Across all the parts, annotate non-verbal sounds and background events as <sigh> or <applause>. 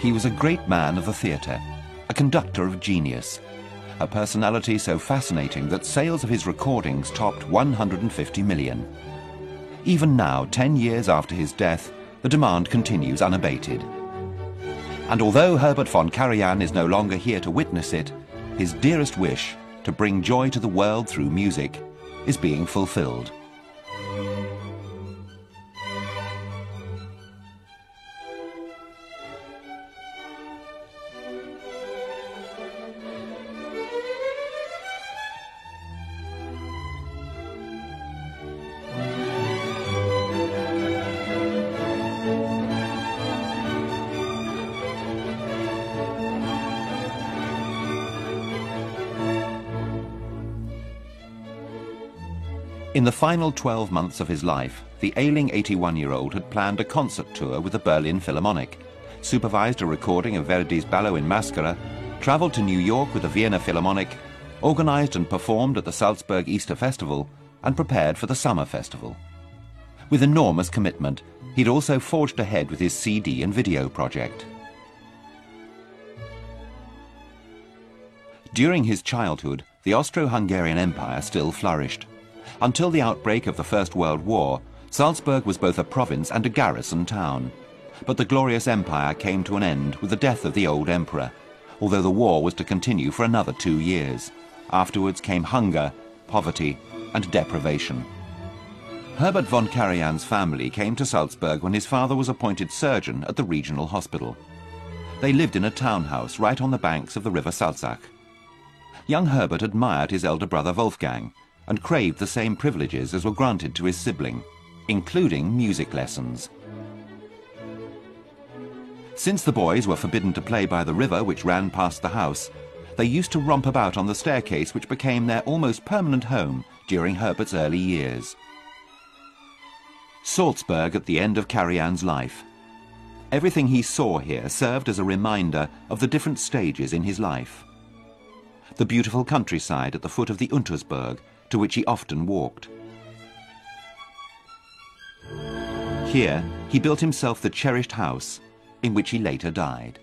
He was a great man of the theatre, a conductor of genius, a personality so fascinating that sales of his recordings topped 150 million. Even now, 10 years after his death, the demand continues unabated. And although Herbert von Karajan is no longer here to witness it, his dearest wish, to bring joy to the world through music, is being fulfilled. In the final 12 months of his life, the ailing 81-year-old had planned a concert tour with the Berlin Philharmonic, supervised a recording of Verdi's Ballo in Maschera, travelled to New York with the Vienna Philharmonic, organised and performed at the Salzburg Easter Festival, and prepared for the Summer Festival. With enormous commitment, he'd also forged ahead with his CD and video project. During his childhood, the Austro-Hungarian Empire still flourished. Until the outbreak of the First World War, Salzburg was both a province and a garrison town. But the glorious empire came to an end with the death of the old emperor, although the war was to continue for another two years. Afterwards came hunger, poverty, and deprivation. Herbert von Karajan's family came to Salzburg when his father was appointed surgeon at the regional hospital. They lived in a townhouse right on the banks of the river Salzach. Young Herbert admired his elder brother Wolfgang and craved the same privileges as were granted to his sibling, including music lessons. Since the boys were forbidden to play by the river which ran past the house, they used to romp about on the staircase which became their almost permanent home during Herbert's early years. Salzburg at the end of Karajan's life. Everything he saw here served as a reminder of the different stages in his life. The beautiful countryside at the foot of the Untersberg, to which he often walked. Here, he built himself the cherished house in which he later died.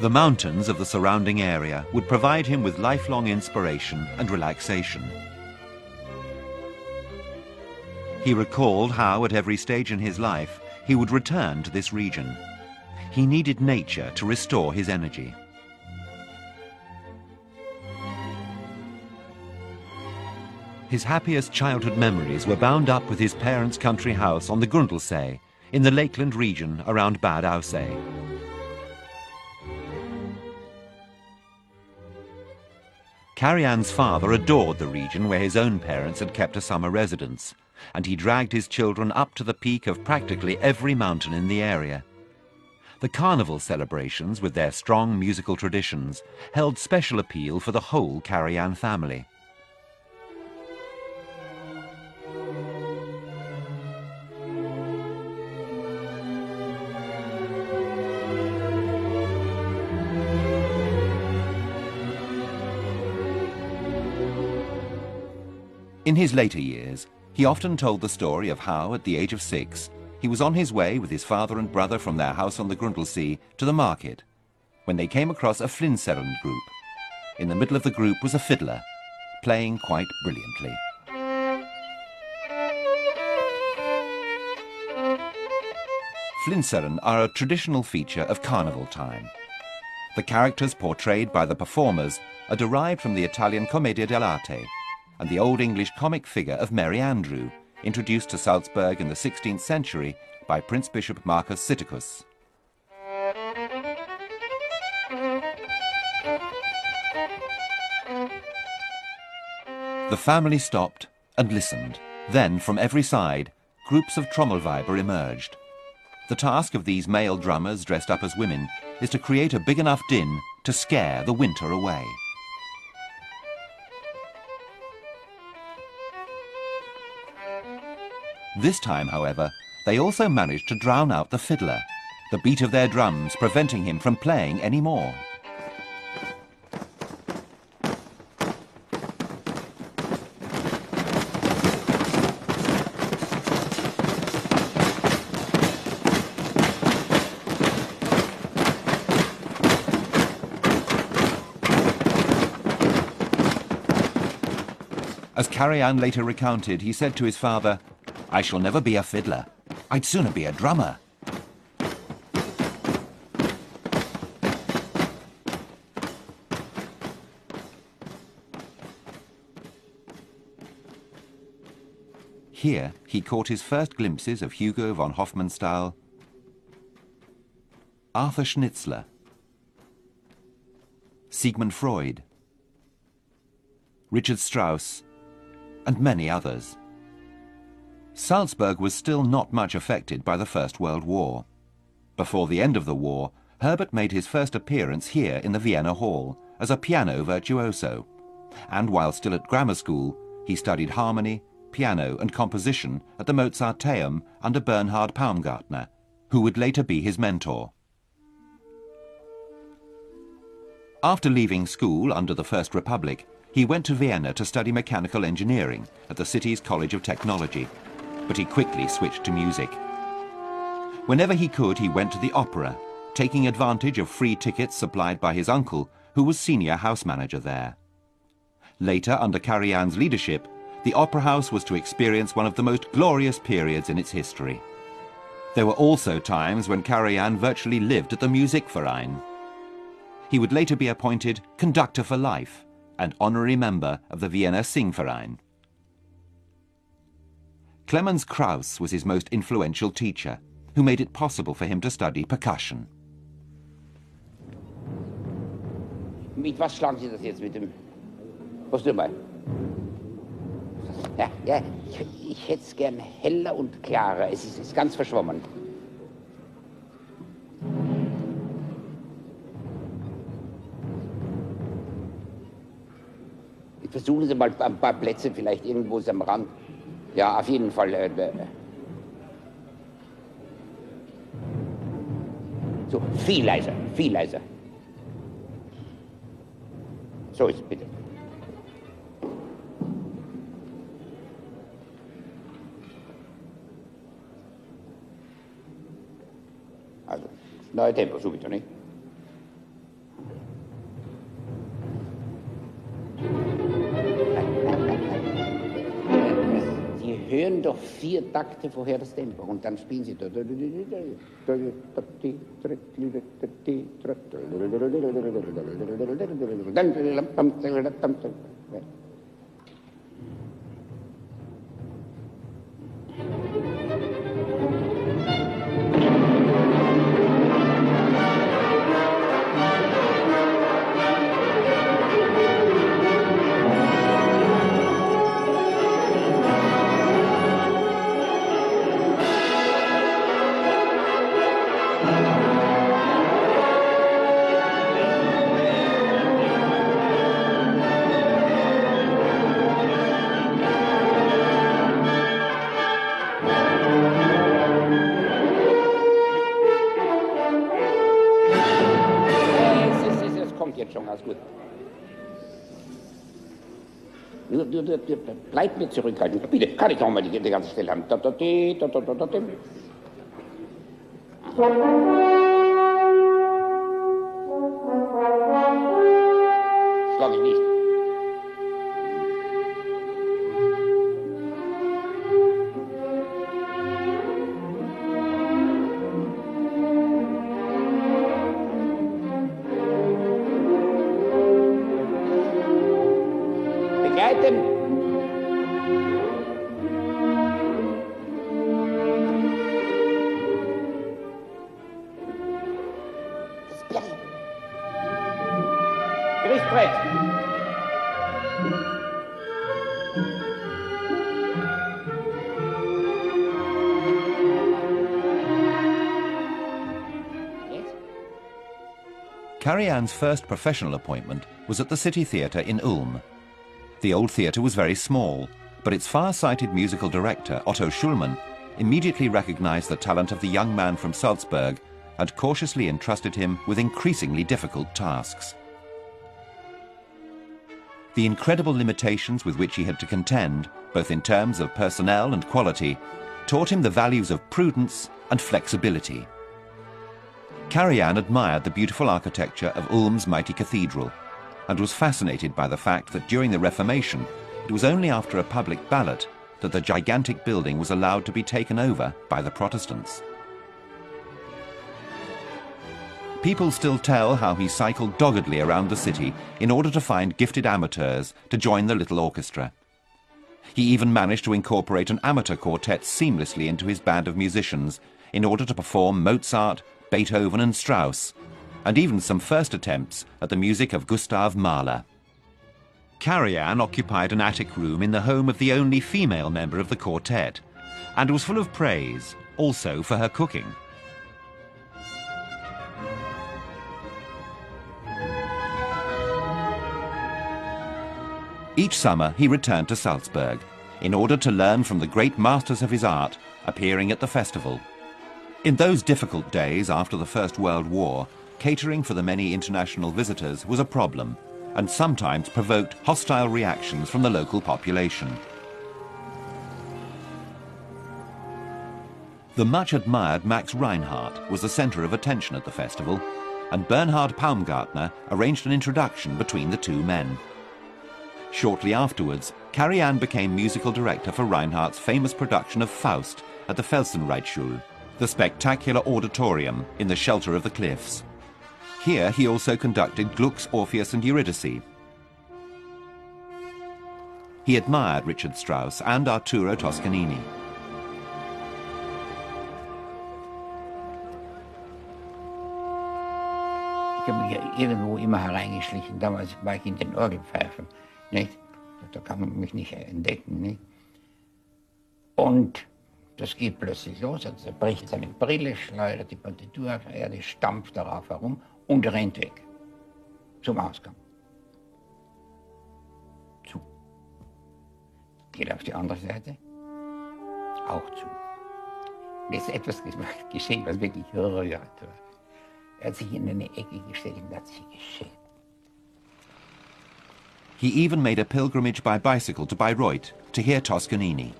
The mountains of the surrounding area would provide him with lifelong inspiration and relaxation. He recalled how, at every stage in his life, he would return to this region. He needed nature to restore his energy. His happiest childhood memories were bound up with his parents' country house on the Grundlsee, in the Lakeland region around Bad Aussee. Karajan's father adored the region where his own parents had kept a summer residence, and he dragged his children up to the peak of practically every mountain in the area. The carnival celebrations, with their strong musical traditions, held special appeal for the whole Karajan family. In his later years, he often told the story of how, at the age of six, he was on his way with his father and brother from their house on the Grundlsee to the market, when they came across a Flinseren group. In the middle of the group was a fiddler, playing quite brilliantly. Flinseren are a traditional feature of carnival time. The characters portrayed by the performers are derived from the Italian Commedia dell'arte, and the Old English comic figure of Merry Andrew, introduced to Salzburg in the 16th century by Prince Bishop Marcus Sitticus. The family stopped and listened. Then, from every side, groups of Trommelweiber emerged. The task of these male drummers dressed up as women is to create a big enough din to scare the winter away. This time, however, they also managed to drown out the fiddler, the beat of their drums preventing him from playing any more. As Karajan later recounted, he said to his father, I shall never be a fiddler. I'd sooner be a drummer. Here, he caught his first glimpses of Hugo von Hofmannsthal, Arthur Schnitzler, Sigmund Freud, Richard Strauss, and many others. Salzburg was still not much affected by the First World War. Before the end of the war, Herbert made his first appearance here in the Vienna Hall as a piano virtuoso, and while still at grammar school, he studied harmony, piano and composition at the Mozarteum under Bernhard Paumgartner, who would later be his mentor. After leaving school under the First Republic, he went to Vienna to study mechanical engineering at the city's College of Technology, but he quickly switched to music. Whenever he could, he went to the opera, taking advantage of free tickets supplied by his uncle, who was senior house manager there. Later, under Karajan's leadership, the Opera House was to experience one of the most glorious periods in its history. There were also times when Karajan virtually lived at the Musikverein. He would later be appointed conductor for life and honorary member of the Vienna Singverein. Clemens Krauss was his most influential teacher, who made it possible for him to study percussion. Mit was schlagen Sie das jetzt mit dem? Was du mal? Ja, ja, ich, ich hätte es gern heller und klarer. Es ist, ist ganz verschwommen. Versuchen Sie mal ein paar Plätze vielleicht irgendwo am Rand. Ja, auf jeden Fall. Äh, so, viel leiser, viel leiser. So ist es bitte. Dai tempo subito, né? Hören doch vier Takte vorher das Tempo und dann spielen Sie. Bleibt mir zurückhalten. Bitte, kann ich auch mal die, die ganze Stelle haben. Da, da, da, da, da, da, da. Karajan's first professional appointment was at the City Theatre in Ulm. The old theatre was very small, but its far-sighted musical director, Otto Schulman, immediately recognized the talent of the young man from Salzburg and cautiously entrusted him with increasingly difficult tasks. The incredible limitations with which he had to contend, both in terms of personnel and quality, taught him the values of prudence and flexibility. Karajan admired the beautiful architecture of Ulm's mighty cathedral and was fascinated by the fact that during the Reformation, It was only after a public ballot that the gigantic building was allowed to be taken over by the Protestants. People still tell how he cycled doggedly around the city in order to find gifted amateurs to join the little orchestra. He even managed to incorporate an amateur quartet seamlessly into his band of musicians in order to perform Mozart, Beethoven and Strauss, and even some first attempts at the music of Gustav Mahler. Karajan occupied an attic room in the home of the only female member of the quartet, and was full of praise, also for her cooking. Each summer he returned to Salzburg in order to learn from the great masters of his art appearing at the festival. In those difficult days after the First World War, catering for the many international visitors was a problem and sometimes provoked hostile reactions from the local population. The much admired Max Reinhardt was the center of attention at the festival, and Bernhard Paumgartner arranged an introduction between the two men. Shortly afterwards, Karajan became musical director for Reinhardt's famous production of Faust at the Felsenreitschule, the spectacular auditorium in the shelter of the cliffs. Here he also conducted Gluck's Orpheus and Eurydice. He admired Richard Strauss and Arturo Toscanini. Ich habe mich irgendwo immer hereingeschlichen. Damals war ich in den Orgelpfeifen. Nicht? Da kann man mich nicht entdecken. Nicht? Und das geht plötzlich los. Er bricht seine Brille, schleudert die Partitur auf Erde, stampft darauf herum und rennt weg. Zum Ausgang. Zu. Geht auf die andere Seite. Auch zu. Und jetzt etwas <laughs> geschehen, was wirklich rührend war. Er hat sich in eine Ecke gestellt und hat sich geschämt. He even made a pilgrimage by bicycle to Bayreuth to hear Toscanini.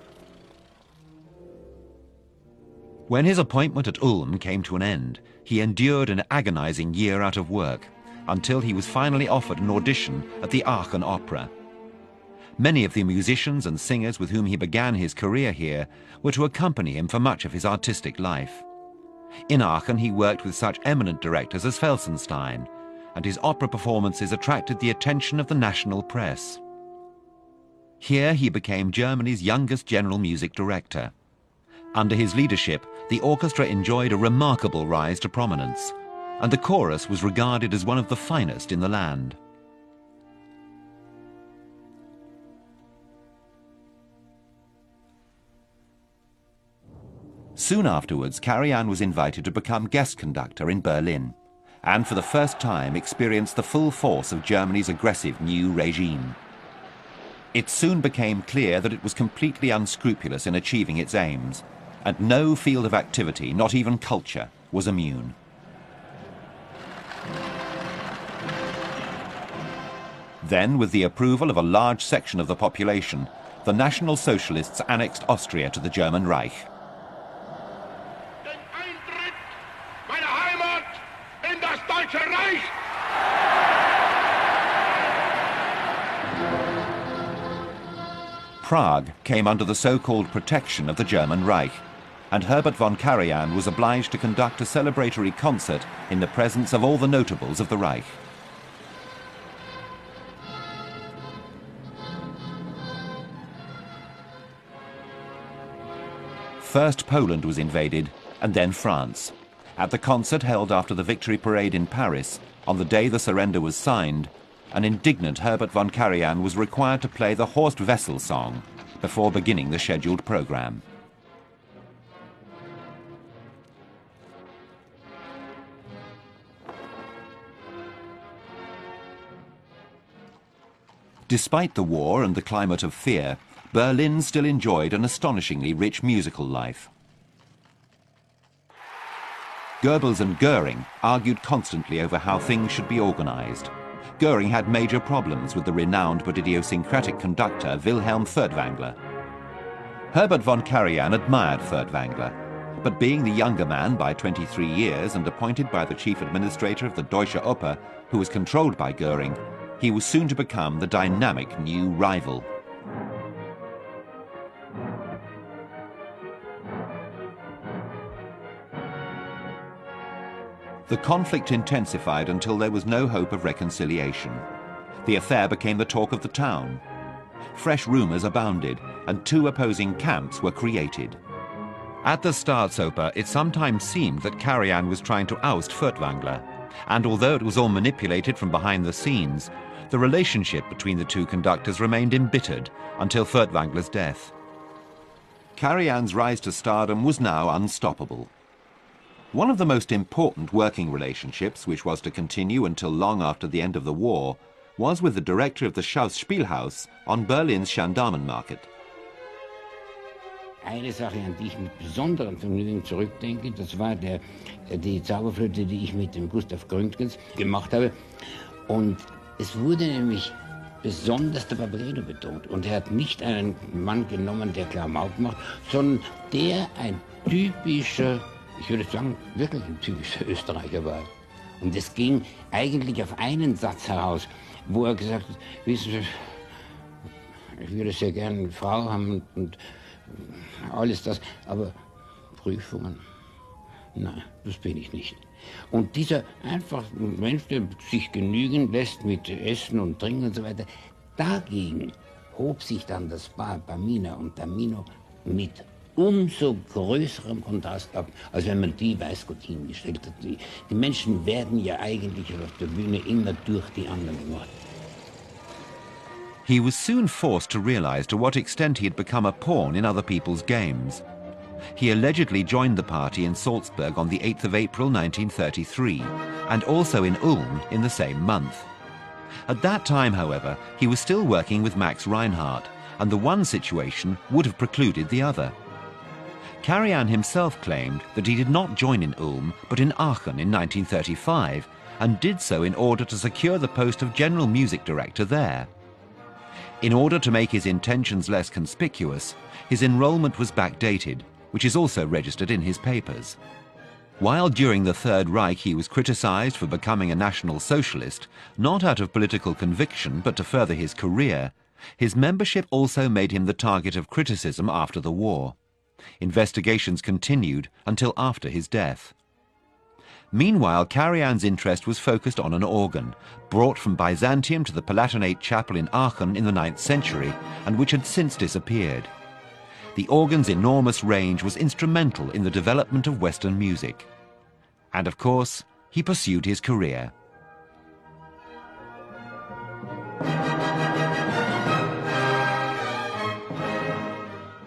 When his appointment at Ulm came to an end, he endured an agonizing year out of work until he was finally offered an audition at the Aachen Opera. Many of the musicians and singers with whom he began his career here were to accompany him for much of his artistic life. In Aachen, he worked with such eminent directors as Felsenstein, and his opera performances attracted the attention of the national press. Here he became Germany's youngest general music director. Under his leadership, the orchestra enjoyed a remarkable rise to prominence, and the chorus was regarded as one of the finest in the land. Soon afterwards, Karajan was invited to become guest conductor in Berlin and for the first time experienced the full force of Germany's aggressive new regime. It soon became clear that it was completely unscrupulous in achieving its aims, and no field of activity, not even culture, was immune. Then, with the approval of a large section of the population, the National Socialists annexed Austria to the German Reich. Prague came under the so-called protection of the German Reich, and Herbert von Karajan was obliged to conduct a celebratory concert in the presence of all the notables of the Reich. First Poland was invaded, and then France. At the concert held after the victory parade in Paris, on the day the surrender was signed, an indignant Herbert von Karajan was required to play the Horst Wessel song before beginning the scheduled program. Despite the war and the climate of fear, Berlin still enjoyed an astonishingly rich musical life. Goebbels and Goering argued constantly over how things should be organized. Goering had major problems with the renowned but idiosyncratic conductor Wilhelm Furtwängler. Herbert von Karajan admired Furtwängler, but being the younger man by 23 years and appointed by the chief administrator of the Deutsche Oper, who was controlled by Goering, he was soon to become the dynamic new rival. The conflict intensified until there was no hope of reconciliation. The affair became the talk of the town. Fresh rumours abounded, and two opposing camps were created. At the Staatsoper, it sometimes seemed that Karajan was trying to oust Furtwängler, and although it was all manipulated from behind the scenes, the relationship between the two conductors remained embittered until Furtwängler's death. Karajan's rise to stardom was now unstoppable. One of the most important working relationships, which was to continue until long after the end of the war, was with the director of the Schauspielhaus on Berlin's Gendarmenmarkt. Eine Sache, an die ich mit besonderem Vergnügen zurückdenke, das war der, die Zauberflöte, die ich mit dem Gustav Gründgens gemacht habe. Und es wurde nämlich besonders der Barbaredo betont. Und er hat nicht einen Mann genommen, der Klamauk macht, sondern der ein typischer, ich würde sagen, wirklich ein typischer Österreicher war. Und es ging eigentlich auf einen Satz heraus, wo er gesagt hat, wissen Sie, ich würde sehr gerne eine Frau haben und alles das, aber Prüfungen, nein, das bin ich nicht. Und dieser einfach Mensch, der sich genügen lässt mit Essen und Trinken und so weiter, dagegen hob sich dann das Paar Pamina und Tamino mit umso größerem Kontrast ab, als wenn man die weiß Gott hingestellt hat. Die, die Menschen werden ja eigentlich auf der Bühne immer durch die anderen gemacht. He was soon forced to realize to what extent he had become a pawn in other people's games. He allegedly joined the party in Salzburg on the 8th of April 1933, and also in Ulm in the same month. At that time, however, he was still working with Max Reinhardt, and the one situation would have precluded the other. Karajan himself claimed that he did not join in Ulm, but in Aachen in 1935, and did so in order to secure the post of general music director there. In order to make his intentions less conspicuous, his enrollment was backdated, which is also registered in his papers. While during the Third Reich he was criticized for becoming a National Socialist, not out of political conviction but to further his career, his membership also made him the target of criticism after the war. Investigations continued until after his death. Meanwhile, Karajan's interest was focused on an organ, brought from Byzantium to the Palatinate Chapel in Aachen in the 9th century, and which had since disappeared. The organ's enormous range was instrumental in the development of Western music. And of course, he pursued his career.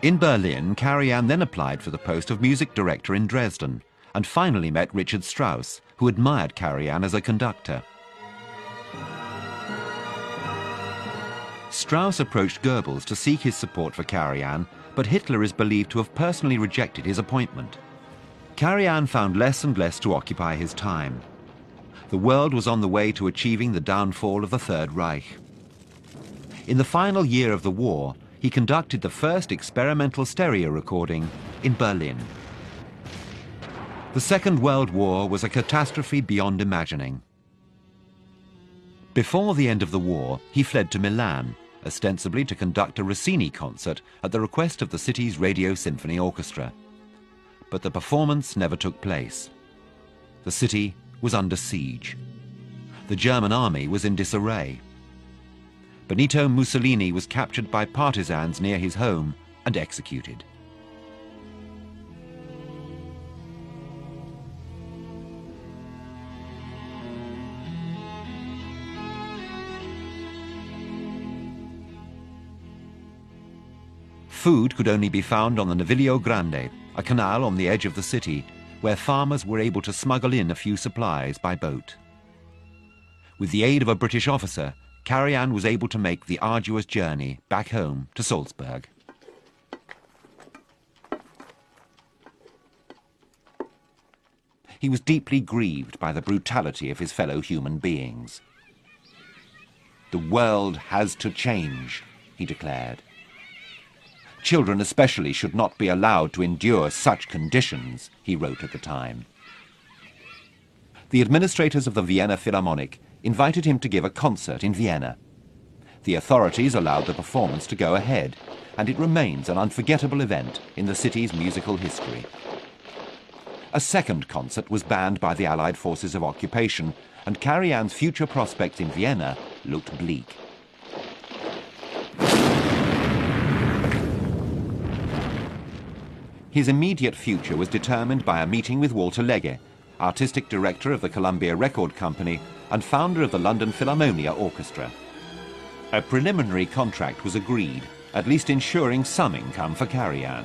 In Berlin, Karajan then applied for the post of music director in Dresden and finally met Richard Strauss, who admired Karajan as a conductor. Strauss approached Goebbels to seek his support for Karajan, but Hitler is believed to have personally rejected his appointment. Karajan found less and less to occupy his time. The world was on the way to achieving the downfall of the Third Reich. In the final year of the war, he conducted the first experimental stereo recording in Berlin. The Second World War was a catastrophe beyond imagining. Before the end of the war, he fled to Milan, ostensibly to conduct a Rossini concert at the request of the city's Radio Symphony Orchestra. But the performance never took place. The city was under siege. The German army was in disarray. Benito Mussolini was captured by partisans near his home and executed. Food could only be found on the Naviglio Grande, a canal on the edge of the city, where farmers were able to smuggle in a few supplies by boat. With the aid of a British officer, Karajan was able to make the arduous journey back home to Salzburg. He was deeply grieved by the brutality of his fellow human beings. The world has to change, he declared. Children especially should not be allowed to endure such conditions, he wrote at the time. The administrators of the Vienna Philharmonic invited him to give a concert in Vienna. The authorities allowed the performance to go ahead, and it remains an unforgettable event in the city's musical history. A second concert was banned by the Allied forces of occupation, and Karajan's future prospects in Vienna looked bleak. His immediate future was determined by a meeting with Walter Legge, artistic director of the Columbia Record Company and founder of the London Philharmonia Orchestra. A preliminary contract was agreed, at least ensuring some income for Karajan.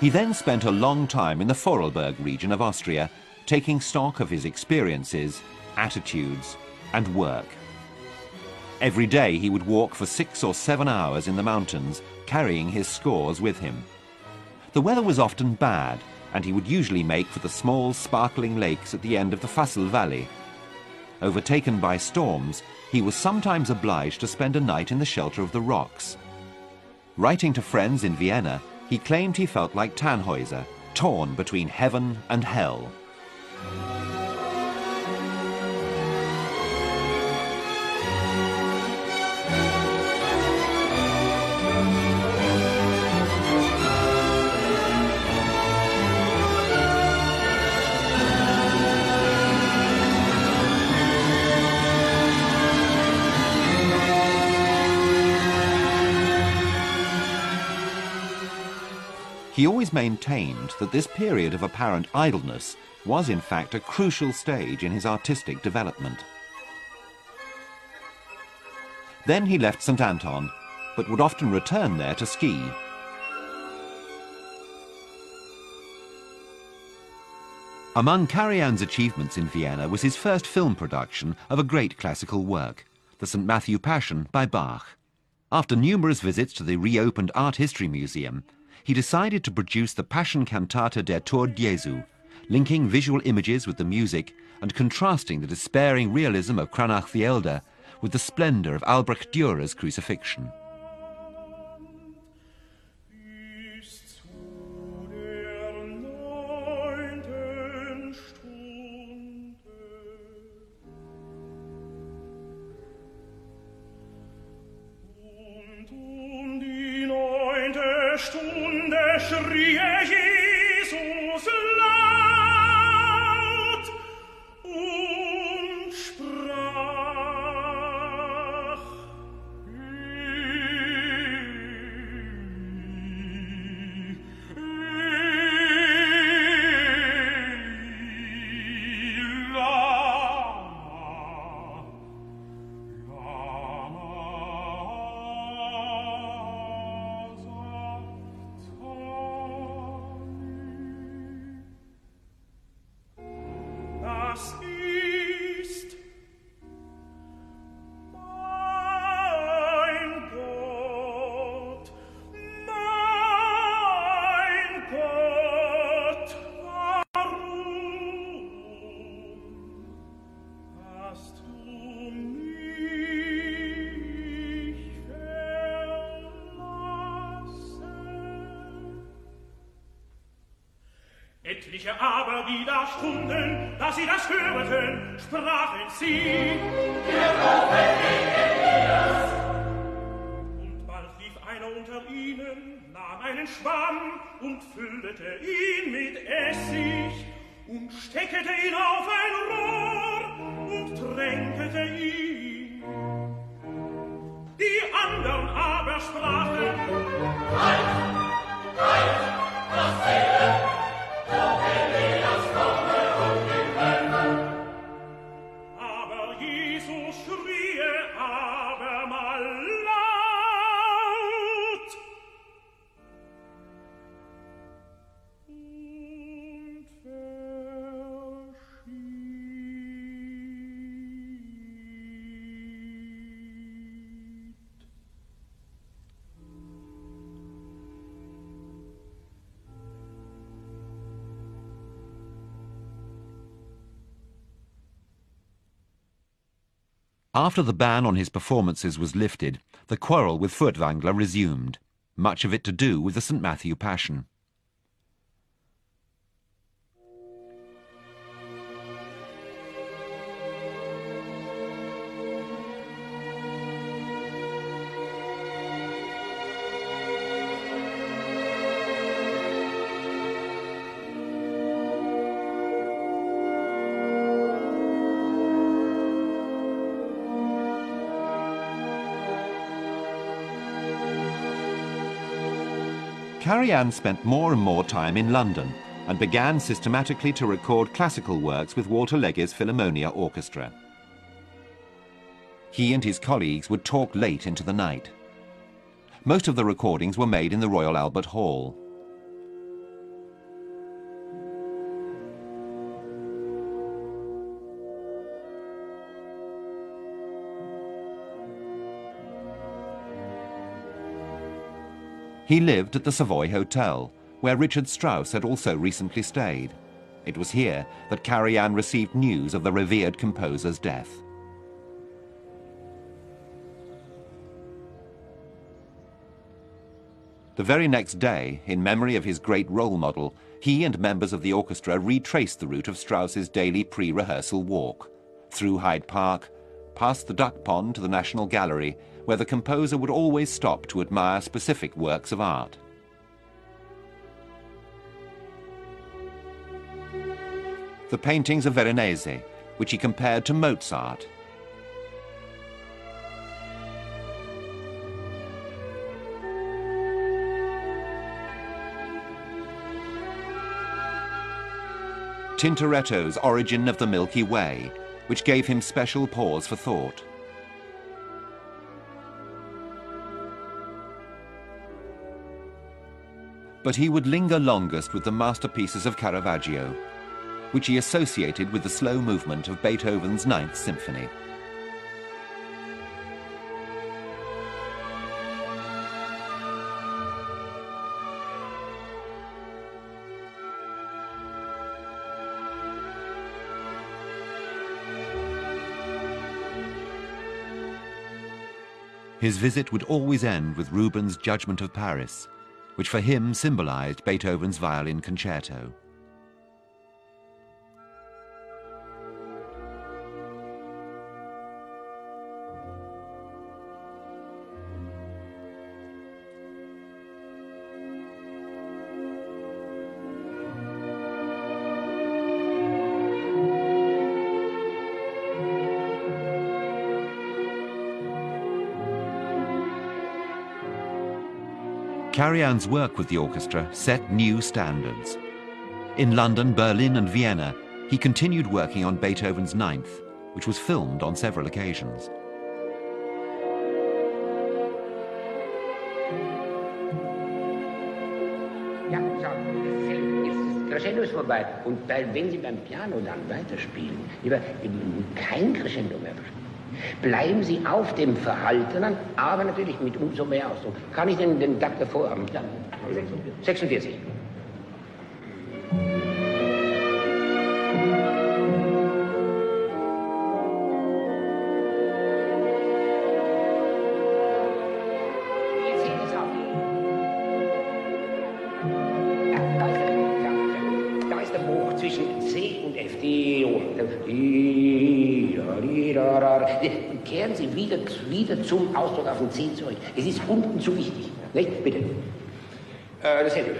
He then spent a long time in the Vorarlberg region of Austria, taking stock of his experiences, attitudes, and work. Every day he would walk for six or seven hours in the mountains, carrying his scores with him. The weather was often bad, and he would usually make for the small, sparkling lakes at the end of the Fassel Valley. Overtaken by storms, he was sometimes obliged to spend a night in the shelter of the rocks. Writing to friends in Vienna, he claimed he felt like Tannhäuser, torn between heaven and hell. He always maintained that this period of apparent idleness was in fact a crucial stage in his artistic development. Then he left St. Anton, but would often return there to ski. Among Karajan's achievements in Vienna was his first film production of a great classical work, the St. Matthew Passion by Bach. After numerous visits to the reopened Art History Museum, he decided to produce the Passion Cantata der Tod Jesu, linking visual images with the music and contrasting the despairing realism of Cranach the Elder with the splendor of Albrecht Dürer's crucifixion. welche aber die da stunden, da sie das höreten, sprachen sie, der Propheten Und bald lief einer unter ihnen, nahm einen Schwamm und füllete ihn mit Essig und steckete ihn auf ein Rohr und tränkete ihn. Die anderen aber sprachen, After the ban on his performances was lifted, the quarrel with Furtwängler resumed, much of it to do with the St. Matthew Passion. Karajan spent more and more time in London and began systematically to record classical works with Walter Legge's Philharmonia Orchestra. He and his colleagues would talk late into the night. Most of the recordings were made in the Royal Albert Hall. He lived at the Savoy Hotel, where Richard Strauss had also recently stayed. It was here that Karajan received news of the revered composer's death. The very next day, in memory of his great role model, he and members of the orchestra retraced the route of Strauss's daily pre-rehearsal walk, through Hyde Park, past the Duck Pond to the National Gallery, where the composer would always stop to admire specific works of art. The paintings of Veronese, which he compared to Mozart, Tintoretto's Origin of the Milky Way, which gave him special pause for thought. But he would linger longest with the masterpieces of Caravaggio, which he associated with the slow movement of Beethoven's Ninth Symphony. His visit would always end with Rubens' Judgment of Paris, which for him symbolized Beethoven's violin concerto. Karajan's work with the orchestra set new standards. In London, Berlin and Vienna, he continued working on Beethoven's Ninth, which was filmed on several occasions. Piano weiterspielen, kein Crescendo mehr. Bleiben Sie auf dem Verhaltenen, aber natürlich mit umso mehr Ausdruck. Kann ich den, den Takt davor haben? Ja. 46. Ausdruck auf den C zurück. Es ist unten zu wichtig. Nicht? Bitte. Äh, das hätte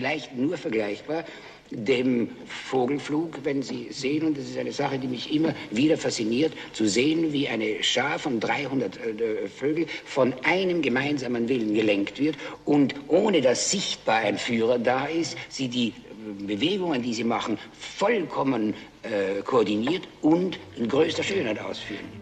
vielleicht nur vergleichbar dem Vogelflug, wenn Sie sehen, und das ist eine Sache, die mich immer wieder fasziniert, zu sehen, wie eine Schar von 300 äh, Vögel von einem gemeinsamen Willen gelenkt wird und ohne dass sichtbar ein Führer da ist, sie die äh, Bewegungen, die sie machen, vollkommen äh, koordiniert und in größter Schönheit ausführen.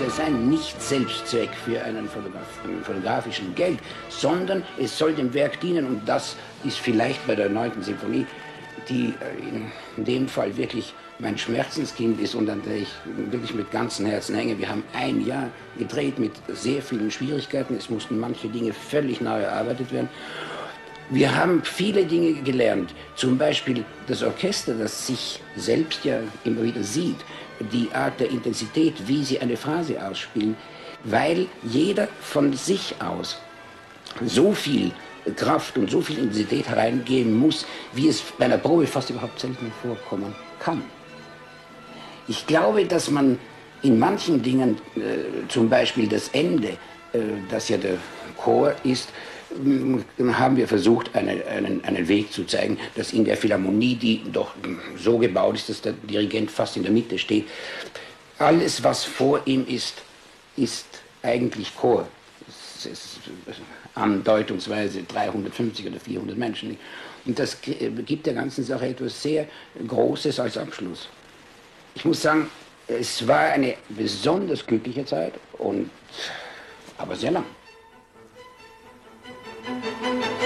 Es ja sein, nicht Selbstzweck für einen fotografischen Geld, sondern es soll dem Werk dienen und das ist vielleicht bei der 9. Sinfonie, die äh, in dem Fall wirklich mein Schmerzenskind ist und an der ich wirklich mit ganzem Herzen hänge. Wir haben ein Jahr gedreht mit sehr vielen Schwierigkeiten. Es mussten manche Dinge völlig neu erarbeitet werden. Wir haben viele Dinge gelernt, zum Beispiel das Orchester, das sich selbst ja immer wieder sieht, die Art der Intensität, wie sie eine Phrase ausspielen, weil jeder von sich aus so viel Kraft und so viel Intensität hereingehen muss, wie es bei einer Probe fast überhaupt selten vorkommen kann. Ich glaube, dass man in manchen Dingen, äh, zum Beispiel das Ende, äh, das ja der Chor ist, haben wir versucht, eine, einen, einen Weg zu zeigen, dass in der Philharmonie, die doch so gebaut ist, dass der Dirigent fast in der Mitte steht, alles, was vor ihm ist, ist eigentlich Chor. Es ist andeutungsweise 350 oder 400 Menschen. Und das gibt der ganzen Sache etwas sehr Großes als Abschluss. Ich muss sagen, es war eine besonders glückliche Zeit, und, aber sehr lang. Ailing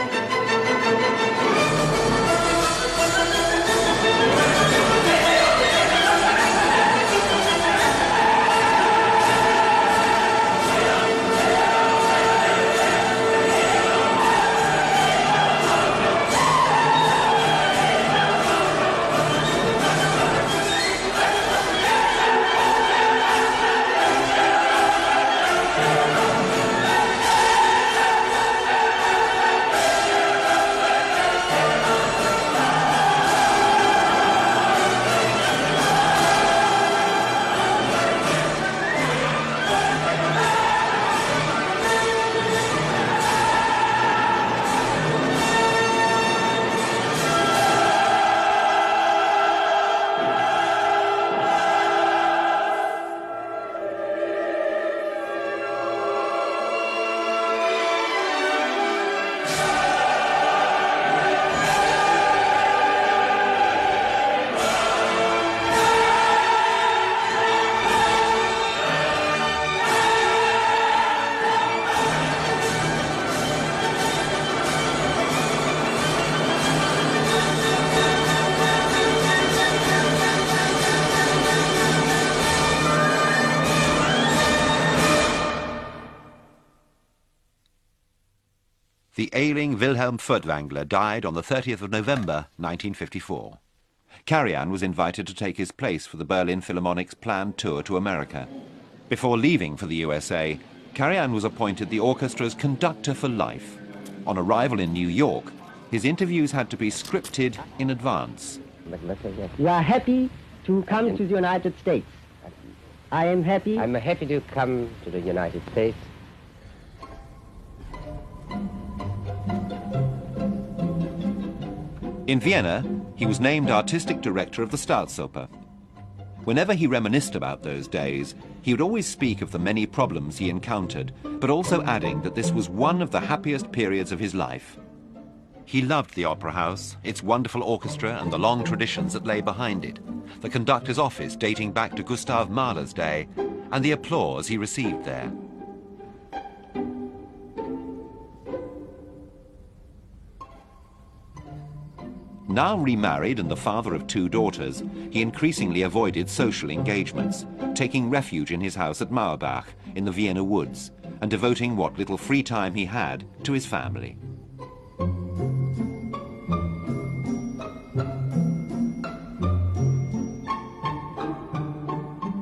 Wilhelm Furtwängler died on the 30th of November 1954. Karajan was invited to take his place for the Berlin Philharmonic's planned tour to America. Before leaving for the USA, Karajan was appointed the orchestra's conductor for life. On arrival in New York, his interviews had to be scripted in advance. You are happy to come to the United States. I am happy. I'm happy to come to the United States. In Vienna, he was named artistic director of the Staatsoper. Whenever he reminisced about those days, he would always speak of the many problems he encountered, but also adding that this was one of the happiest periods of his life. He loved the opera house, its wonderful orchestra and the long traditions that lay behind it, the conductor's office dating back to Gustav Mahler's day, and the applause he received there. Now remarried and the father of two daughters, he increasingly avoided social engagements, taking refuge in his house at Mauerbach in the Vienna woods and devoting what little free time he had to his family.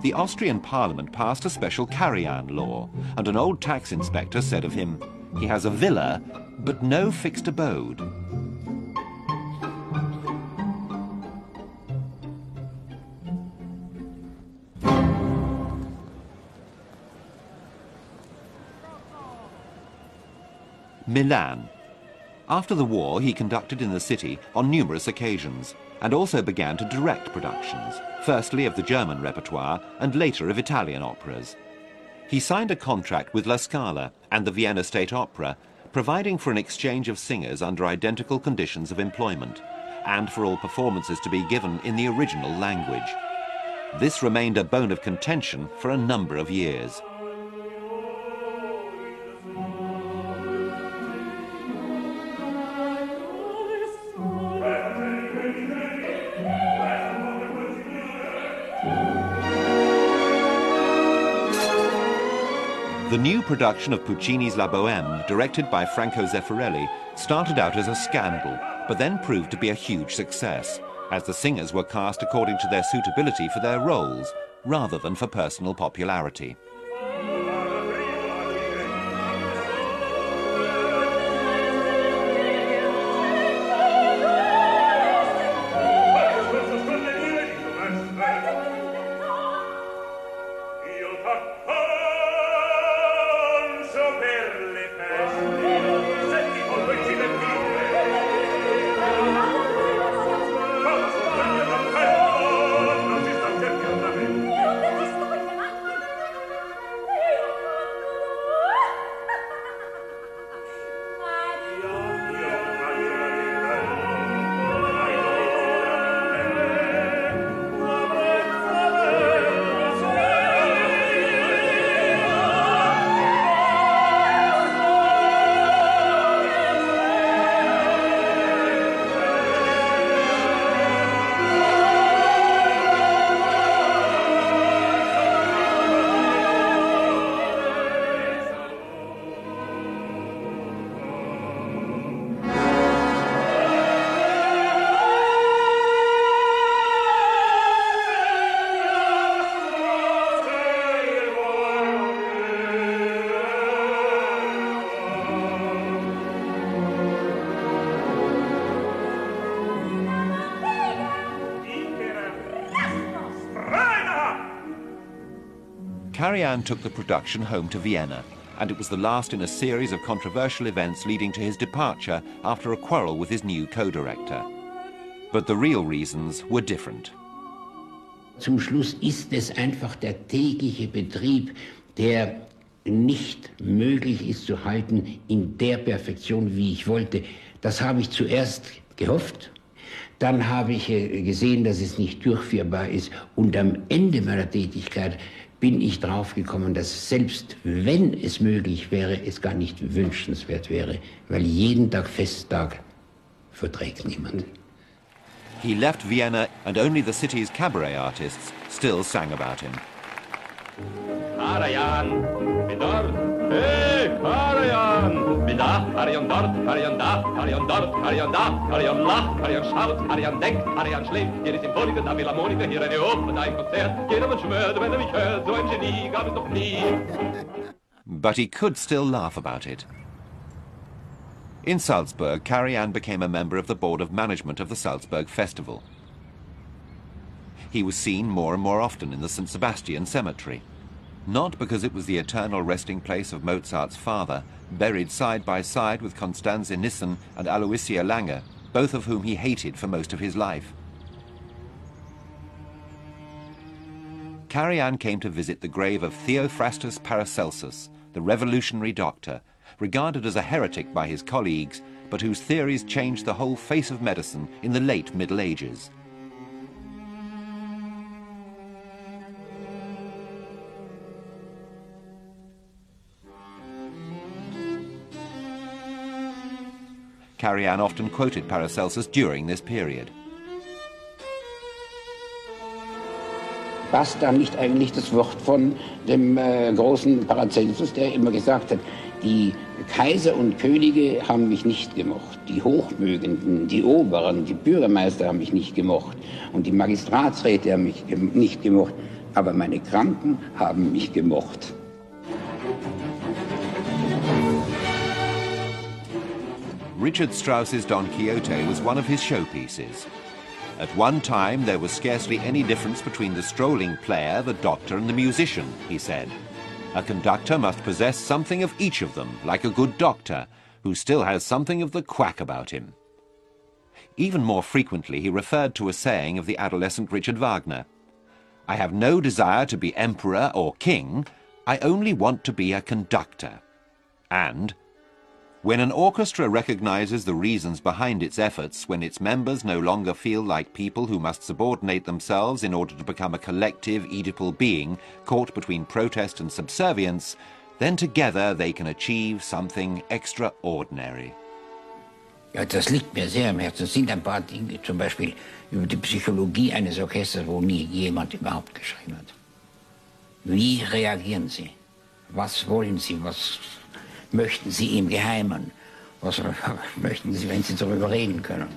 The Austrian parliament passed a special Karajan law, and an old tax inspector said of him, he has a villa, but no fixed abode. Milan. After the war, he conducted in the city on numerous occasions and also began to direct productions, firstly of the German repertoire and later of Italian operas. He signed a contract with La Scala and the Vienna State Opera, providing for an exchange of singers under identical conditions of employment and for all performances to be given in the original language. This remained a bone of contention for a number of years. The new production of Puccini's La Bohème, directed by Franco Zeffirelli, started out as a scandal, but then proved to be a huge success, as the singers were cast according to their suitability for their roles, rather than for personal popularity. Karajan took the production home to Vienna, and it was the last in a series of controversial events leading to his departure after a quarrel with his new co-director. But the real reasons were different. Zum Schluss ist es einfach der tägliche Betrieb, der nicht möglich ist zu halten in der Perfektion, wie ich wollte. Das habe ich zuerst gehofft. Dann habe ich äh, gesehen, dass es nicht durchführbar ist. Und am Ende meiner Tätigkeit bin ich draufgekommen, dass selbst wenn es möglich wäre, es gar nicht wünschenswert wäre, weil jeden Tag Festtag verträgt niemand. He left Vienna and only the city's cabaret artists still sang about him. Karajan, dort, hey, Karajan, dort, dort, hier eine Oper, da ein Konzert, jedermann schwört, wenn er mich hört, so ein Genie gab es noch nie. But he could still laugh about it. In Salzburg, Karajan became a member of the board of management of the Salzburg Festival. He was seen more and more often in the St. Sebastian Cemetery, not because it was the eternal resting place of Mozart's father, buried side by side with Constanze Nissen and Aloysia Lange, both of whom he hated for most of his life. Karajan came to visit the grave of Theophrastus Paracelsus, the revolutionary doctor, regarded as a heretic by his colleagues, but whose theories changed the whole face of medicine in the late Middle Ages. Karajan often quoted Paracelsus during this period. Passt da nicht eigentlich das Wort von dem äh, großen Paracelsus, der immer gesagt hat, die Kaiser und Könige haben mich nicht gemocht, die Hochmögenden, die Oberen, die Bürgermeister haben mich nicht gemocht und die Magistratsräte haben mich nicht gemocht, aber meine Kranken haben mich gemocht. Richard Strauss's Don Quixote was one of his showpieces. At one time, there was scarcely any difference between the strolling player, the doctor, and the musician, he said. A conductor must possess something of each of them, like a good doctor, who still has something of the quack about him. Even more frequently, he referred to a saying of the adolescent Richard Wagner I have no desire to be emperor or king, I only want to be a conductor. And When an orchestra recognizes the reasons behind its efforts, when its members no longer feel like people who must subordinate themselves in order to become a collective, Oedipal being caught between protest and subservience, then together they can achieve something extraordinary. Ja, das liegt mir sehr am Herzen. Es sind ein paar Dinge, zum Beispiel über die Psychologie eines Orchesters, wo nie jemand überhaupt geschrieben hat. Wie reagieren Sie? Was wollen Sie? Was möchten Sie im Geheimen? Was <laughs> möchten Sie, wenn Sie darüber reden können?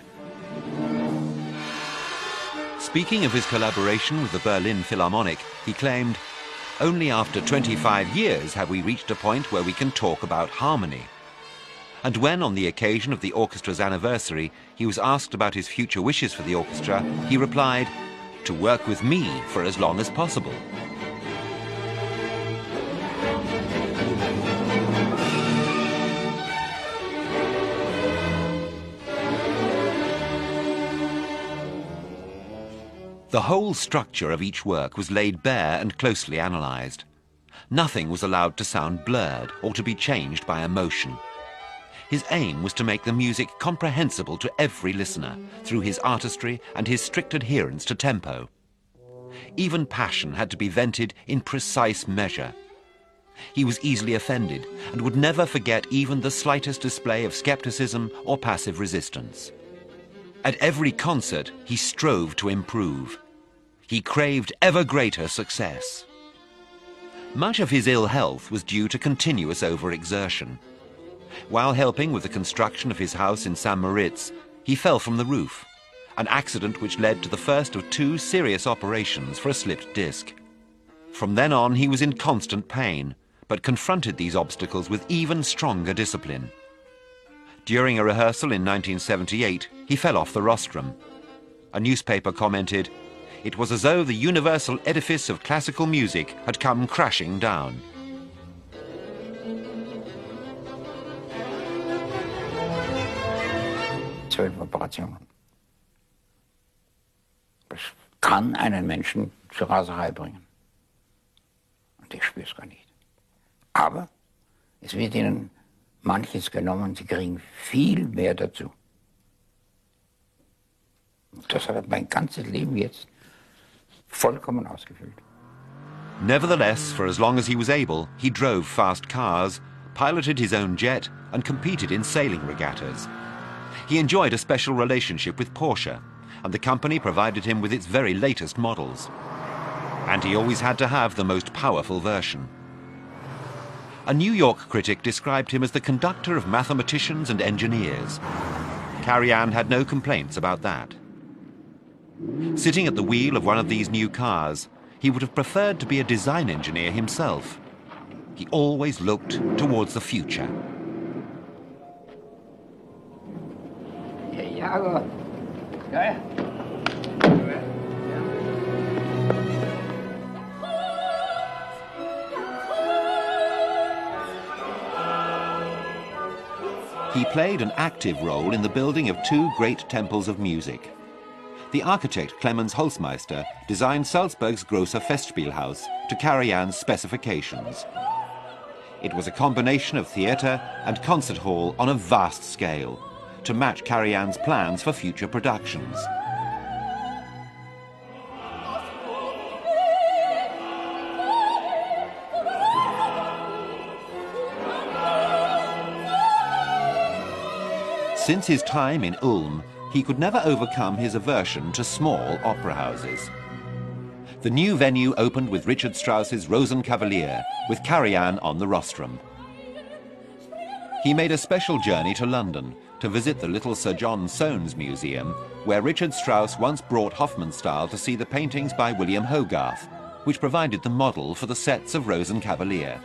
Speaking of his collaboration with the Berlin Philharmonic, he claimed, Only after 25 years have we reached a point where we can talk about harmony. And when, on the occasion of the orchestra's anniversary, he was asked about his future wishes for the orchestra, he replied, To work with me for as long as possible. The whole structure of each work was laid bare and closely analysed. Nothing was allowed to sound blurred or to be changed by emotion. His aim was to make the music comprehensible to every listener through his artistry and his strict adherence to tempo. Even passion had to be vented in precise measure. He was easily offended and would never forget even the slightest display of skepticism or passive resistance. At every concert, he strove to improve. He craved ever greater success. Much of his ill health was due to continuous overexertion. While helping with the construction of his house in St. Moritz, he fell from the roof, an accident which led to the first of two serious operations for a slipped disc. From then on, he was in constant pain, but confronted these obstacles with even stronger discipline. During a rehearsal in 1978, he fell off the rostrum. A newspaper commented, it was as though the universal edifice of classical music had come crashing down. Zwölf Operationen. Das kann einen Menschen zur Raserei bringen. Und ich spüre es gar nicht. Aber es wird ihnen manches genommen, sie kriegen viel mehr dazu. Das hat mein ganzes Leben jetzt vollkommen ausgefüllt. Nevertheless, for as long as he was able, he drove fast cars, piloted his own jet, and competed in sailing regattas. He enjoyed a special relationship with Porsche, and the company provided him with its very latest models. And he always had to have the most powerful version. A New York critic described him as the conductor of mathematicians and engineers. Karajan had no complaints about that. Sitting at the wheel of one of these new cars, he would have preferred to be a design engineer himself. He always looked towards the future. Ja, aber. Ja, ja. He played an active role in the building of two great temples of music. The architect Clemens Holzmeister designed Salzburg's Großer Festspielhaus to Karajan's specifications. It was a combination of theatre and concert hall on a vast scale to match Karajan's plans for future productions. Since his time in Ulm, he could never overcome his aversion to small opera houses. The new venue opened with Richard Strauss's Rosenkavalier, with Karajan on the rostrum. He made a special journey to London to visit the little Sir John Soane's Museum, where Richard Strauss once brought Hofmannsthal to see the paintings by William Hogarth, which provided the model for the sets of Rosenkavalier.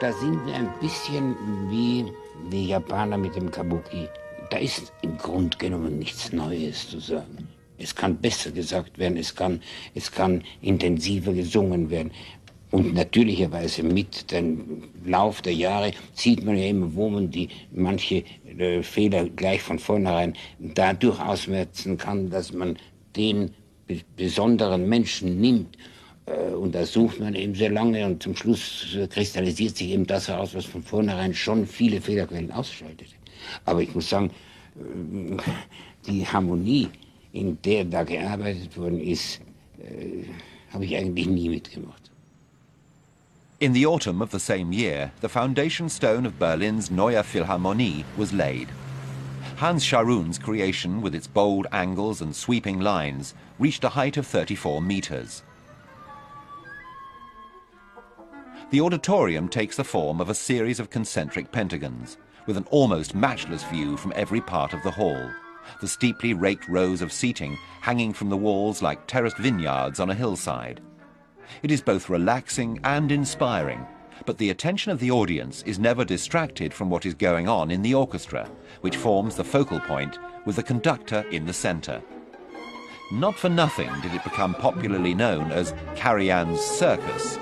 Da sind wir ein bisschen wie die Japaner mit dem Kabuki. Da ist im Grunde genommen nichts Neues zu sagen. Es kann besser gesagt werden, es kann, es kann intensiver gesungen werden. Und natürlicherweise mit dem Lauf der Jahre sieht man ja immer, wo man die manche äh, Fehler gleich von vornherein dadurch ausmerzen kann, dass man den besonderen Menschen nimmt. Äh, und da sucht man eben sehr lange und zum Schluss kristallisiert sich eben das heraus, was von vornherein schon viele Fehlerquellen ausschaltet. Aber ich muss sagen, äh, die Harmonie, in der da gearbeitet worden ist, äh, habe ich eigentlich nie mitgemacht. In the autumn of the same year, the foundation stone of Berlin's Neue Philharmonie was laid. Hans Scharoun's creation, with its bold angles and sweeping lines, reached a height of 34 meters. The auditorium takes the form of a series of concentric pentagons, with an almost matchless view from every part of the hall, the steeply raked rows of seating hanging from the walls like terraced vineyards on a hillside. It is both relaxing and inspiring, but the attention of the audience is never distracted from what is going on in the orchestra, which forms the focal point with the conductor in the center. Not for nothing did it become popularly known as Karajan's Circus.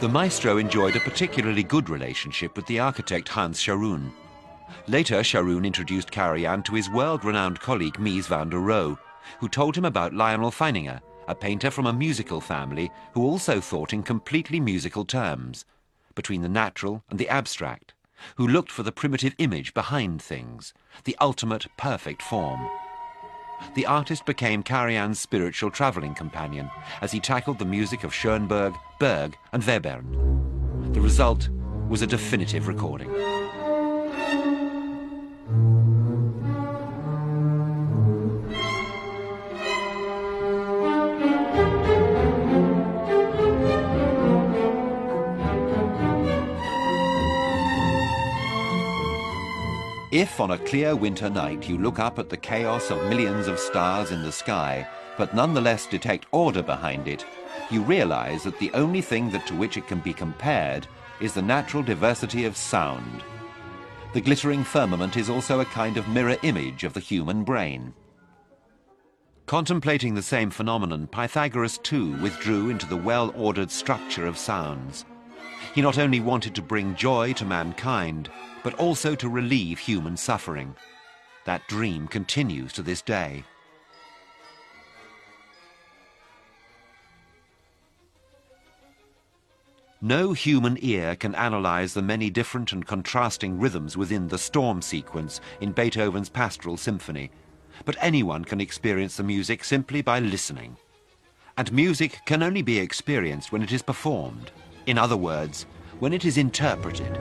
The maestro enjoyed a particularly good relationship with the architect Hans Scharoun. Later, Scharoun introduced Karajan to his world-renowned colleague Mies van der Rohe, who told him about Lyonel Feininger, a painter from a musical family who also thought in completely musical terms, between the natural and the abstract, who looked for the primitive image behind things, the ultimate perfect form. The artist became Karajan's spiritual travelling companion as he tackled the music of Schoenberg, Berg and Webern. The result was a definitive recording. If on a clear winter night you look up at the chaos of millions of stars in the sky, but nonetheless detect order behind it, you realize that the only thing that to which it can be compared is the natural diversity of sound. The glittering firmament is also a kind of mirror image of the human brain. Contemplating the same phenomenon, Pythagoras too withdrew into the well-ordered structure of sounds. He not only wanted to bring joy to mankind, but also to relieve human suffering. That dream continues to this day. No human ear can analyze the many different and contrasting rhythms within the storm sequence in Beethoven's Pastoral Symphony, but anyone can experience the music simply by listening. And music can only be experienced when it is performed. In other words, when it is interpreted.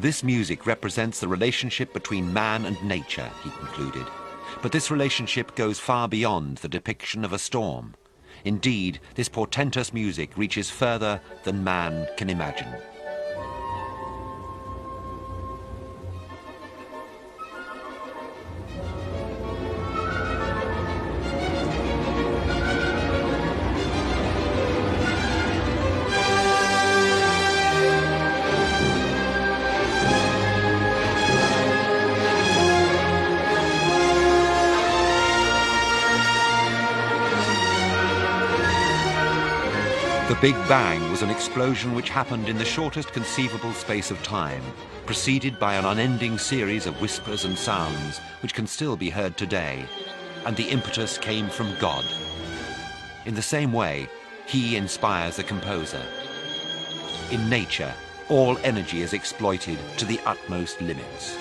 This music represents the relationship between man and nature, he concluded. But this relationship goes far beyond the depiction of a storm. Indeed, this portentous music reaches further than man can imagine. Big Bang was an explosion which happened in the shortest conceivable space of time, preceded by an unending series of whispers and sounds which can still be heard today. And the impetus came from God. In the same way, he inspires the composer. In nature, all energy is exploited to the utmost limits.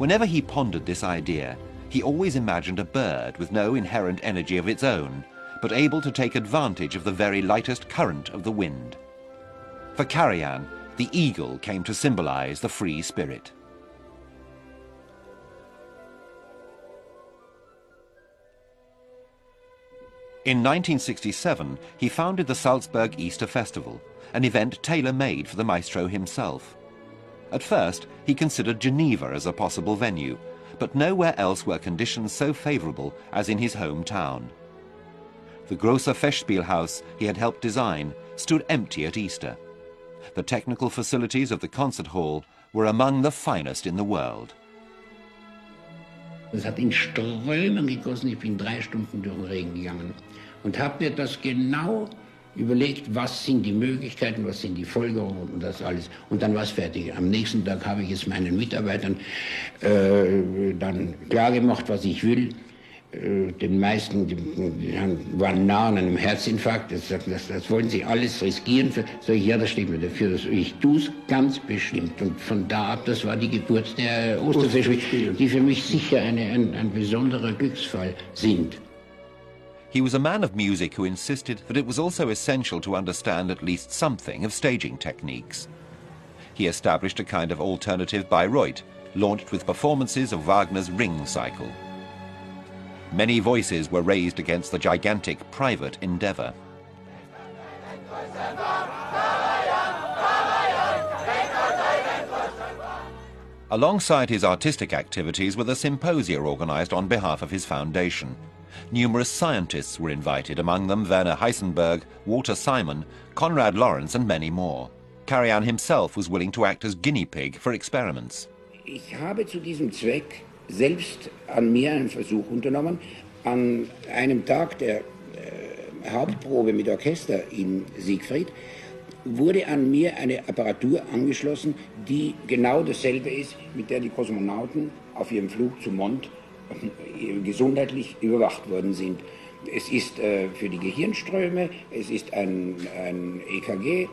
Whenever he pondered this idea, he always imagined a bird with no inherent energy of its own, but able to take advantage of the very lightest current of the wind. For Karajan, the eagle came to symbolize the free spirit. In 1967, he founded the Salzburg Easter Festival, an event tailor-made for the maestro himself. At first, he considered Geneva as a possible venue, but nowhere else were conditions so favorable as in his hometown. The Großer Festspielhaus he had helped design stood empty at Easter. The technical facilities of the concert hall were among the finest in the world. Es hat in Strömen gegossen. Ich bin drei Stunden durch den Regen gegangen und habe mir das genau überlegt, was sind die Möglichkeiten, was sind die Folgerungen und das alles. Und dann war es fertig. Am nächsten Tag habe ich es meinen Mitarbeitern äh, dann klargemacht, was ich will. Äh, den meisten die, die waren nah an einem Herzinfarkt. Das, das, das wollen sie alles riskieren. Für, sag ich, ja, das steht mir dafür. Das, ich tue es ganz bestimmt. Und von da ab, das war die Geburt der Osterfestspiele, die für mich sicher eine, ein, ein besonderer Glücksfall sind. He was a man of music who insisted that it was also essential to understand at least something of staging techniques. He established a kind of alternative Bayreuth, launched with performances of Wagner's Ring cycle. Many voices were raised against the gigantic private endeavor. Alongside his artistic activities were the symposia organized on behalf of his foundation. Numerous scientists were invited, among them Werner Heisenberg, Walter Simon, Konrad Lorenz, and many more. Karajan himself was willing to act as guinea pig for experiments. Ich habe zu diesem Zweck selbst an mir einen Versuch unternommen. An einem Tag der äh, Hauptprobe mit Orchester in Siegfried wurde an mir eine Apparatur angeschlossen, die genau dasselbe ist, mit der die Kosmonauten auf ihrem Flug zum Mond gesundheitlich überwacht worden sind. Es ist äh, für die Gehirnströme, es ist ein, ein EKG,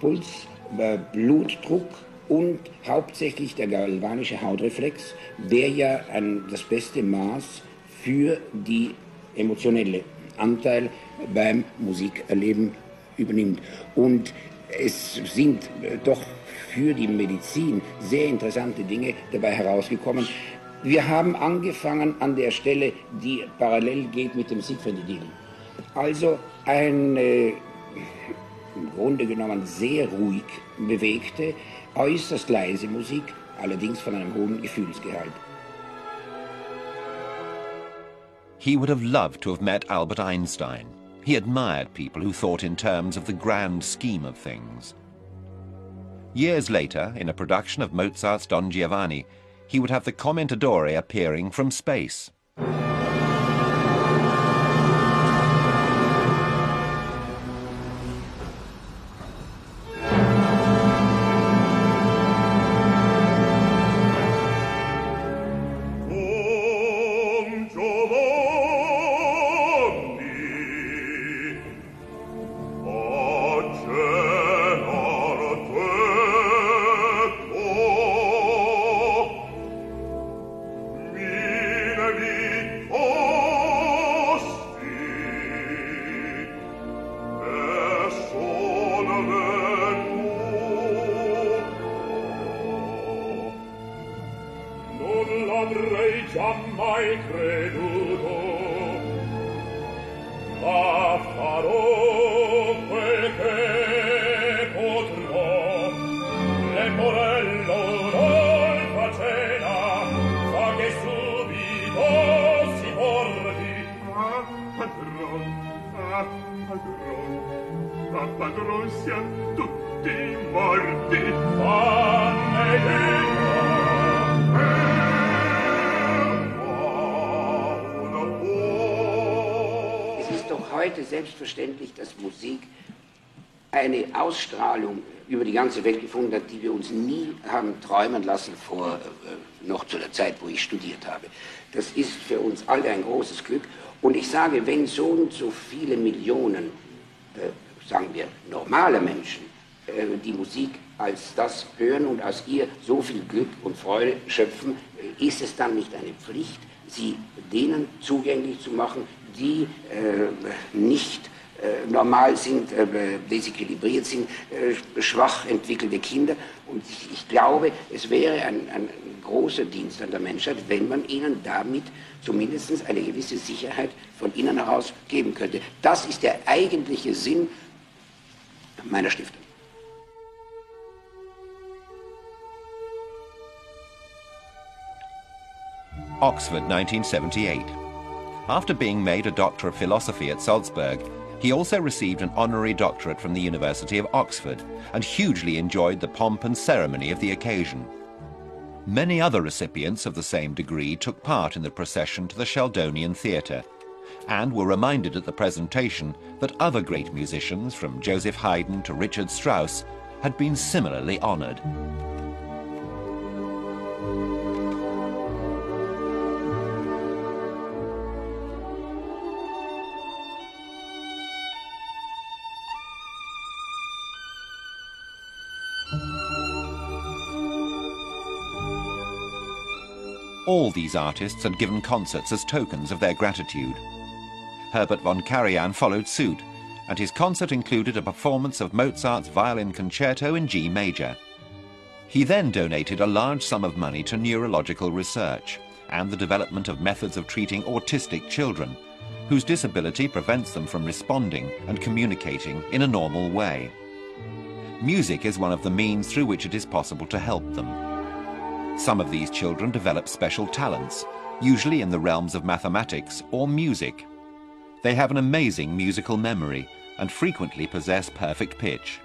Puls, äh, Blutdruck und hauptsächlich der galvanische Hautreflex, der ja ein, das beste Maß für die emotionelle Anteil beim Musikerleben übernimmt. Und es sind äh, doch für die Medizin sehr interessante Dinge dabei herausgekommen. Wir haben angefangen an der Stelle, die parallel geht mit dem Siegfriedidil. Also eine im Grunde genommen sehr ruhig bewegte, äußerst leise Musik, allerdings von einem hohen Gefühlsgehalt. He would have loved to have met Albert Einstein. He admired people who thought in terms of the grand scheme of things. Years later, in a production of Mozart's Don Giovanni, he would have the Commendatore appearing from space. Heute selbstverständlich, dass Musik eine Ausstrahlung über die ganze Welt gefunden hat, die wir uns nie haben träumen lassen vor äh, noch zu der Zeit, wo ich studiert habe. Das ist für uns alle ein großes Glück. Und ich sage, wenn so und so viele Millionen äh, sagen wir, normale Menschen, äh, die Musik als das hören und aus ihr so viel Glück und Freude schöpfen, äh, ist es dann nicht eine Pflicht, sie denen zugänglich zu machen, die äh, nicht äh, normal sind, äh, desequilibriert sind, schwach entwickelte Kinder. Und ich, ich glaube, es wäre ein, ein, großer Dienst an der Menschheit, wenn man ihnen damit zumindest eine gewisse Sicherheit von innen heraus geben könnte. Das ist der eigentliche Sinn meiner Stiftung. Oxford, 1978. After being made a Doctor of Philosophy at Salzburg, he also received an honorary doctorate from the University of Oxford and hugely enjoyed the pomp and ceremony of the occasion. Many other recipients of the same degree took part in the procession to the Sheldonian Theatre and were reminded at the presentation that other great musicians, from Joseph Haydn to Richard Strauss, had been similarly honored. All these artists had given concerts as tokens of their gratitude. Herbert von Karajan followed suit, and his concert included a performance of Mozart's violin concerto in G major. He then donated a large sum of money to neurological research and the development of methods of treating autistic children, whose disability prevents them from responding and communicating in a normal way. Music is one of the means through which it is possible to help them. Some of these children develop special talents, usually in the realms of mathematics or music. They have an amazing musical memory and frequently possess perfect pitch.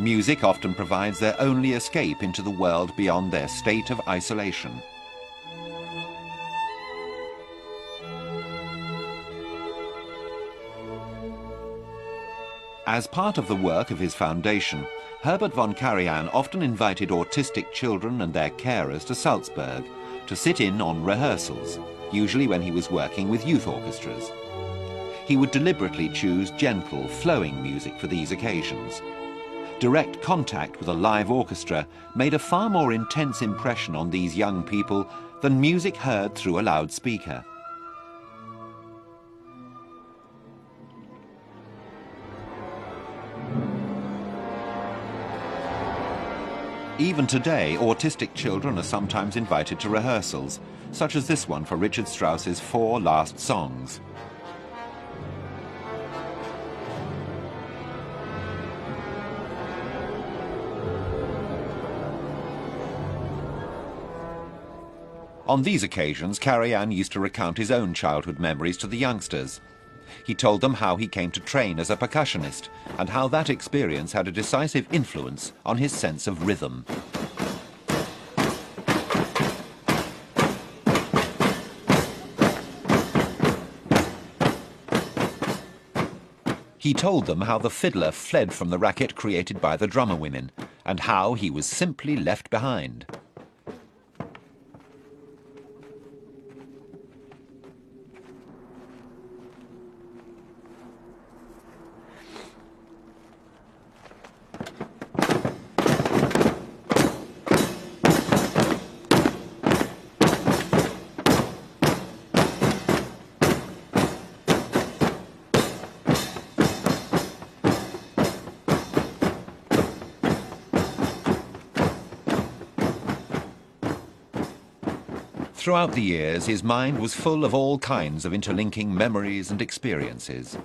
Music often provides their only escape into the world beyond their state of isolation. As part of the work of his foundation, Herbert von Karajan often invited autistic children and their carers to Salzburg to sit in on rehearsals, usually when he was working with youth orchestras he would deliberately choose gentle, flowing music for these occasions. Direct contact with a live orchestra made a far more intense impression on these young people than music heard through a loudspeaker. Even today, autistic children are sometimes invited to rehearsals, such as this one for Richard Strauss's Four Last Songs. On these occasions, Karajan used to recount his own childhood memories to the youngsters. He told them how he came to train as a percussionist and how that experience had a decisive influence on his sense of rhythm. He told them how the fiddler fled from the racket created by the drummer women and how he was simply left behind. Throughout the years, his mind was full of all kinds of interlinking memories and experiences.